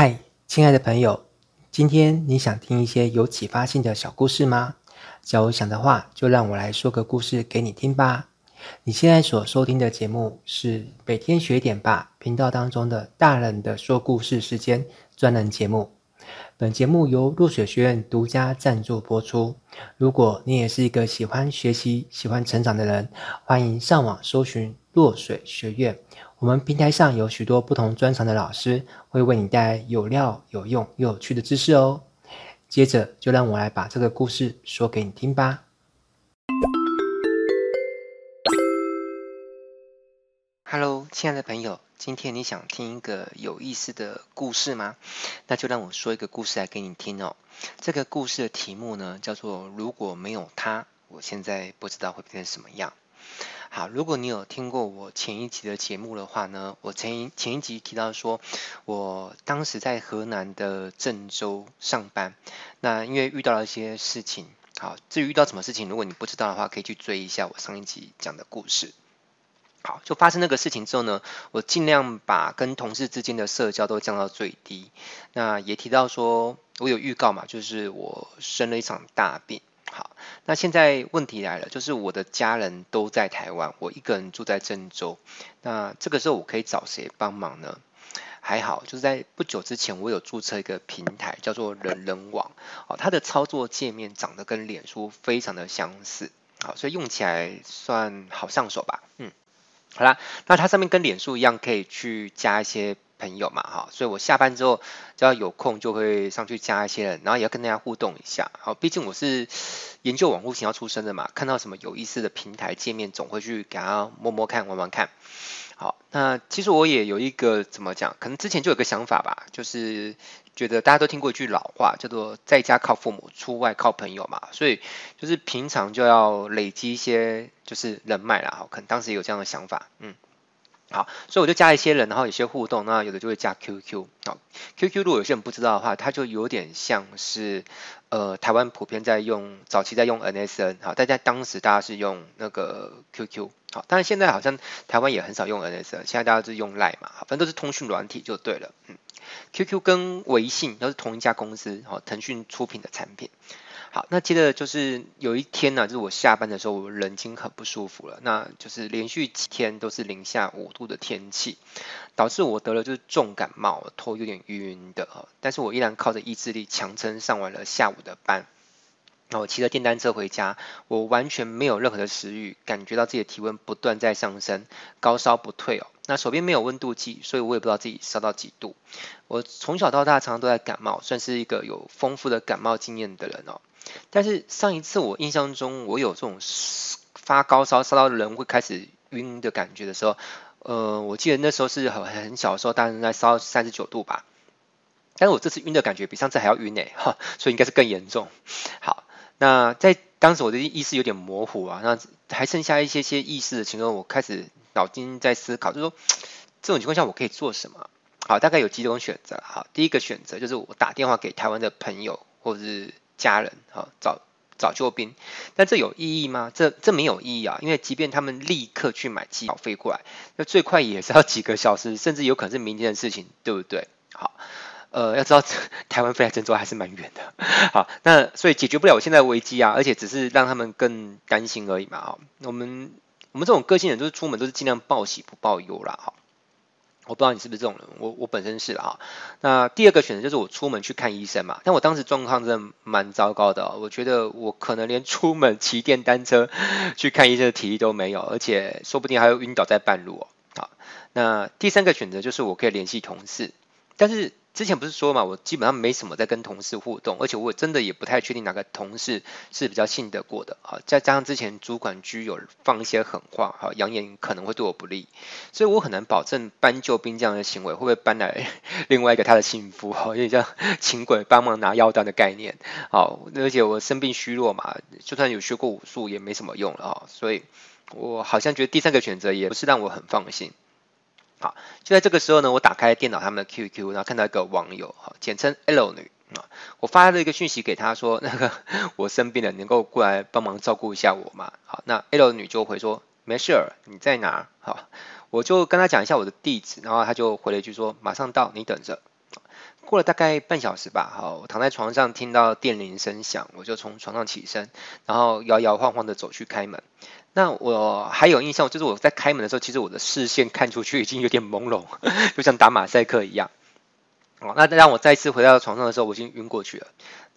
嗨，亲爱的朋友，今天你想听一些有启发性的小故事吗？假如想的话，就让我来说个故事给你听吧。你现在所收听的节目是每天学点吧频道当中的大人的说故事时间专栏节目。本节目由落水学院独家赞助播出。如果你也是一个喜欢学习、喜欢成长的人，欢迎上网搜寻落水学院。我们平台上有许多不同专长的老师，会为你带来有料、有用又有趣的知识哦。接着，就让我来把这个故事说给你听吧。Hello，亲爱的朋友，今天你想听一个有意思的故事吗？那就让我说一个故事来给你听哦。这个故事的题目呢，叫做“如果没有他，我现在不知道会变成什么样”。好，如果你有听过我前一集的节目的话呢，我前一前一集提到说，我当时在河南的郑州上班，那因为遇到了一些事情，好，至于遇到什么事情，如果你不知道的话，可以去追一下我上一集讲的故事。好，就发生那个事情之后呢，我尽量把跟同事之间的社交都降到最低，那也提到说我有预告嘛，就是我生了一场大病。好，那现在问题来了，就是我的家人都在台湾，我一个人住在郑州。那这个时候我可以找谁帮忙呢？还好，就是在不久之前，我有注册一个平台，叫做人人网。哦，它的操作界面长得跟脸书非常的相似，好，所以用起来算好上手吧。嗯，好啦，那它上面跟脸书一样，可以去加一些。朋友嘛，哈，所以我下班之后只要有空就会上去加一些人，然后也要跟大家互动一下，好，毕竟我是研究网络行销出身的嘛，看到什么有意思的平台界面，总会去给他摸摸看、玩玩看。好，那其实我也有一个怎么讲，可能之前就有个想法吧，就是觉得大家都听过一句老话，叫做在家靠父母，出外靠朋友嘛，所以就是平常就要累积一些就是人脉啦，好，可能当时也有这样的想法，嗯。好，所以我就加一些人，然后有些互动，那有的就会加 QQ。好，QQ 如果有些人不知道的话，它就有点像是呃台湾普遍在用，早期在用 MSN。好，大家当时大家是用那个 QQ。好，但是现在好像台湾也很少用 MSN，现在大家是用 Line 嘛，反正都是通讯软体就对了。嗯，QQ 跟微信都是同一家公司，好，腾讯出品的产品。好，那接着就是有一天呢、就是我下班的时候，我人已经很不舒服了，那就是连续几天都是零下五度的天气，导致我得了就是重感冒，头有点晕晕的，但是我依然靠着意志力强撑上完了下午的班。那我骑着电单车回家，我完全没有任何的食欲，感觉到自己的体温不断在上升，高烧不退哦。那手边没有温度计，所以我也不知道自己烧到几度。我从小到大常常都在感冒，算是一个有丰富的感冒经验的人哦。但是上一次我印象中，我有这种发高烧烧到人会开始晕的感觉的时候，呃，我记得那时候是很很小的时候，大概在烧三十九度吧。但是我这次晕的感觉比上次还要晕诶，哈，所以应该是更严重。好，那在当时我的意识有点模糊啊，那还剩下一些些意识的情况，我开始脑筋在思考，就是说这种情况下我可以做什么？好，大概有几种选择。好，第一个选择就是我打电话给台湾的朋友，或者是家人，好，找找救兵，但这有意义吗？这这没有意义啊，因为即便他们立刻去买机票飞过来，那最快也是要几个小时，甚至有可能是明天的事情，对不对？好，呃，要知道 台湾飞来郑州还是蛮远的，好，那所以解决不了我现在危机啊，而且只是让他们更担心而已嘛，好，我们我们这种个性人，都是出门都是尽量报喜不报忧啦，好。我不知道你是不是这种人，我我本身是啊。那第二个选择就是我出门去看医生嘛，但我当时状况真的蛮糟糕的，我觉得我可能连出门骑电单车去看医生的体力都没有，而且说不定还会晕倒在半路哦。好，那第三个选择就是我可以联系同事，但是。之前不是说嘛，我基本上没什么在跟同事互动，而且我真的也不太确定哪个同事是比较信得过的啊。再加上之前主管居有放一些狠话，哈，扬言可能会对我不利，所以我很难保证搬救兵这样的行为会不会搬来 另外一个他的幸福，哈，有点像请鬼帮忙拿药单的概念。好，而且我生病虚弱嘛，就算有学过武术也没什么用了哈，所以我好像觉得第三个选择也不是让我很放心。好，就在这个时候呢，我打开电脑他们的 QQ，然后看到一个网友，哈，简称 L 女啊，我发了一个讯息给她说，那个我生病了，能够过来帮忙照顾一下我吗？好，那 L 女就回说没事儿，你在哪？好，我就跟她讲一下我的地址，然后她就回了一句说马上到，你等着。过了大概半小时吧，好，我躺在床上听到电铃声响，我就从床上起身，然后摇摇晃晃的走去开门。那我还有印象，就是我在开门的时候，其实我的视线看出去已经有点朦胧，就像打马赛克一样。哦，那让我再次回到床上的时候，我已经晕过去了。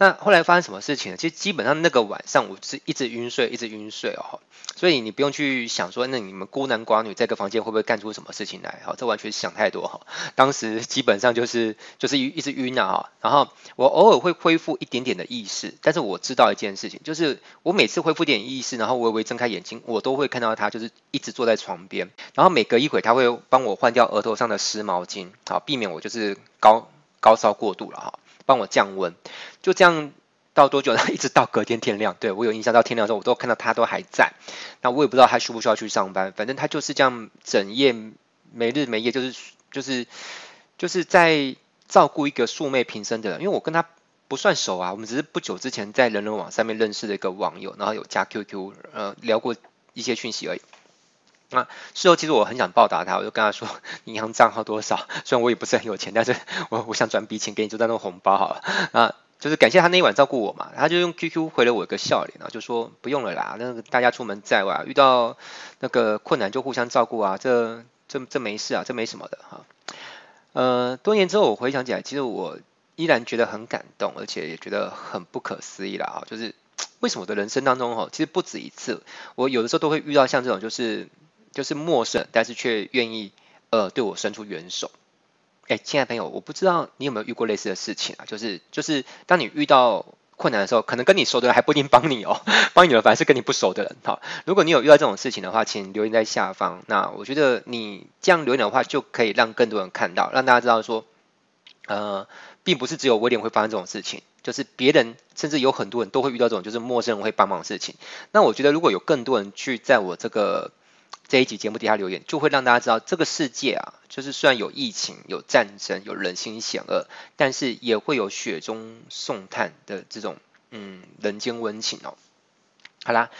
那后来发生什么事情呢？其实基本上那个晚上我是一直晕睡，一直晕睡哦。所以你不用去想说，那你们孤男寡女在一个房间会不会干出什么事情来？好，这完全想太多哈。当时基本上就是就是一一直晕啊。然后我偶尔会恢复一点点的意识，但是我知道一件事情，就是我每次恢复点意识，然后微微睁开眼睛，我都会看到他就是一直坐在床边。然后每隔一会他会帮我换掉额头上的湿毛巾，好，避免我就是高。高烧过度了哈，帮我降温，就这样到多久呢？一直到隔天天亮。对，我有印象，到天亮的时候，我都看到他都还在。那我也不知道他需不需要去上班，反正他就是这样整夜没日没夜，就是就是就是在照顾一个素昧平生的人。因为我跟他不算熟啊，我们只是不久之前在人人网上面认识的一个网友，然后有加 QQ，呃，聊过一些讯息而已。那事后其实我很想报答他，我就跟他说银行账号多少，虽然我也不是很有钱，但是我我想转笔钱给你，就当那种红包好了。啊，就是感谢他那一晚照顾我嘛，他就用 QQ 回了我一个笑脸，然后就说不用了啦，那大家出门在外遇到那个困难就互相照顾啊，这这这没事啊，这没什么的哈。呃，多年之后我回想起来，其实我依然觉得很感动，而且也觉得很不可思议啦啊，就是为什么我的人生当中哈，其实不止一次，我有的时候都会遇到像这种就是。就是陌生，但是却愿意呃对我伸出援手。哎，亲爱的朋友，我不知道你有没有遇过类似的事情啊？就是就是当你遇到困难的时候，可能跟你熟的人还不一定帮你哦，帮你的反而是跟你不熟的人。好，如果你有遇到这种事情的话，请留言在下方。那我觉得你这样留言的话，就可以让更多人看到，让大家知道说，呃，并不是只有威廉会发生这种事情，就是别人甚至有很多人都会遇到这种就是陌生人会帮忙的事情。那我觉得如果有更多人去在我这个。这一集节目底下留言，就会让大家知道这个世界啊，就是虽然有疫情、有战争、有人心险恶，但是也会有雪中送炭的这种嗯人间温情哦。好啦，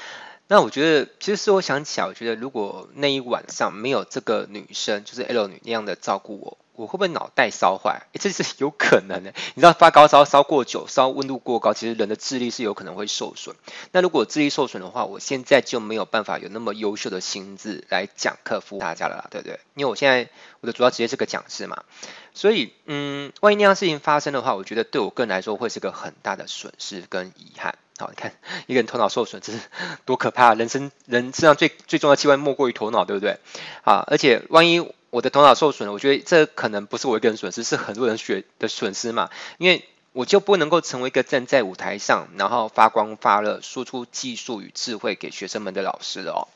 那我觉得其实是我想起来，我觉得如果那一晚上没有这个女生，就是 L 女那样的照顾我。我会不会脑袋烧坏？这是有可能的。你知道发高烧烧过久，烧温度过高，其实人的智力是有可能会受损。那如果智力受损的话，我现在就没有办法有那么优秀的心智来讲课服务大家了啦，对不对？因为我现在我的主要职业是个讲师嘛，所以嗯，万一那样事情发生的话，我觉得对我个人来说会是个很大的损失跟遗憾。好，你看一个人头脑受损，这是多可怕！人生人身上最最重要的器官莫过于头脑，对不对？啊，而且万一。我的头脑受损了，我觉得这可能不是我一个人损失，是很多人学的损失嘛。因为我就不能够成为一个站在舞台上，然后发光发热，输出技术与智慧给学生们的老师了哦。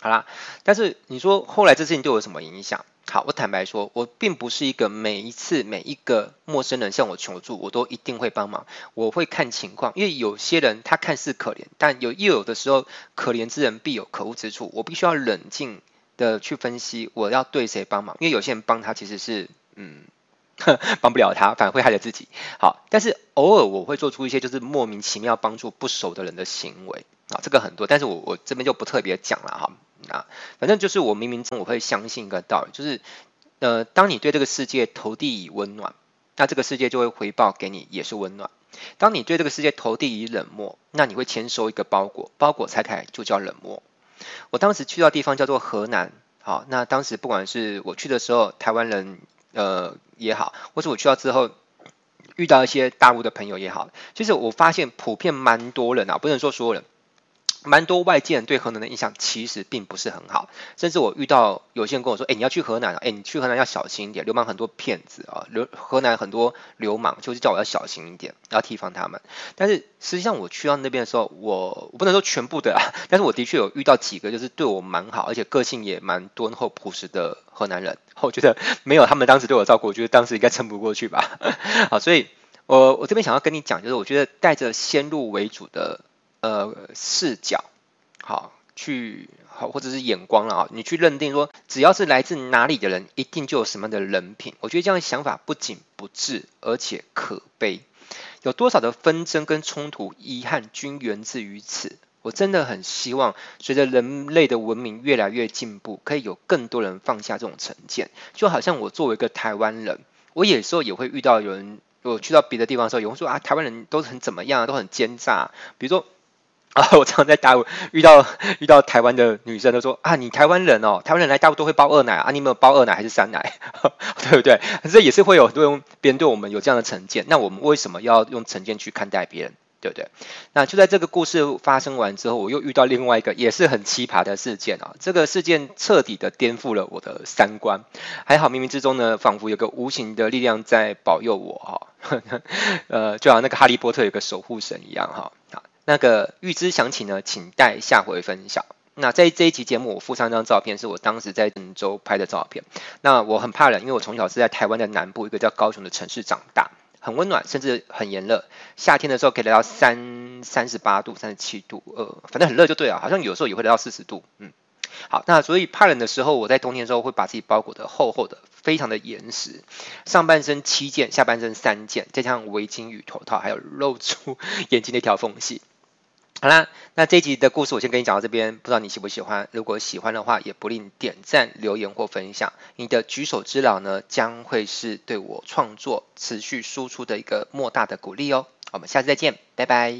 好啦，但是你说后来这事情对我有什么影响？好，我坦白说，我并不是一个每一次每一个陌生人向我求助，我都一定会帮忙。我会看情况，因为有些人他看似可怜，但有又有的时候，可怜之人必有可恶之处，我必须要冷静。的去分析我要对谁帮忙，因为有些人帮他其实是嗯帮不了他，反而会害了自己。好，但是偶尔我会做出一些就是莫名其妙帮助不熟的人的行为啊，这个很多，但是我我这边就不特别讲了哈。啊，反正就是我冥冥中我会相信一个道理，就是呃，当你对这个世界投递以温暖，那这个世界就会回报给你也是温暖；当你对这个世界投递以冷漠，那你会签收一个包裹，包裹拆开就叫冷漠。我当时去到地方叫做河南，好，那当时不管是我去的时候，台湾人呃也好，或是我去到之后遇到一些大陆的朋友也好，其实我发现普遍蛮多人啊，不能说所有人。蛮多外界人对河南的印象其实并不是很好，甚至我遇到有些人跟我说：“哎，你要去河南啊，哎，你去河南要小心一点，流氓很多骗子啊，流河南很多流氓，就是叫我要小心一点，要提防他们。”但是实际上我去到那边的时候，我我不能说全部的啊，但是我的确有遇到几个就是对我蛮好，而且个性也蛮敦厚朴实的河南人。我觉得没有他们当时对我照顾，我觉得当时应该撑不过去吧。好，所以我我这边想要跟你讲，就是我觉得带着先入为主的。呃，视角好去好，或者是眼光了啊，你去认定说，只要是来自哪里的人，一定就有什么的人品。我觉得这样的想法不仅不智，而且可悲。有多少的纷争跟冲突、遗憾均源自于此。我真的很希望，随着人类的文明越来越进步，可以有更多人放下这种成见。就好像我作为一个台湾人。我有时候也会遇到有人，我去到别的地方的时候，有人说啊，台湾人都很怎么样，都很奸诈。比如说 啊，我常常在大陆遇到遇到台湾的女生，都说啊，你台湾人哦，台湾人来大陆都会包二奶啊，你有没有包二奶还是三奶？对不对？可是也是会有对别人对我们有这样的成见，那我们为什么要用成见去看待别人？对不对？那就在这个故事发生完之后，我又遇到另外一个也是很奇葩的事件啊！这个事件彻底的颠覆了我的三观。还好冥冥之中呢，仿佛有个无形的力量在保佑我哈。呃，就好像那个哈利波特有个守护神一样哈。那个预知详情呢，请待下回分晓。那在这一期节目，我附上一张照片，是我当时在郑州拍的照片。那我很怕冷，因为我从小是在台湾的南部一个叫高雄的城市长大。很温暖，甚至很炎热。夏天的时候可以来到三三十八度、三十七度，呃，反正很热就对了。好像有时候也会来到四十度，嗯。好，那所以怕冷的时候，我在冬天的时候会把自己包裹得厚厚的，非常的严实。上半身七件，下半身三件，再加上围巾与头套，还有露出 眼睛的一条缝隙。好啦，那这一集的故事我先跟你讲到这边，不知道你喜不喜欢？如果喜欢的话，也不吝点赞、留言或分享。你的举手之劳呢，将会是对我创作持续输出的一个莫大的鼓励哦。我们下次再见，拜拜。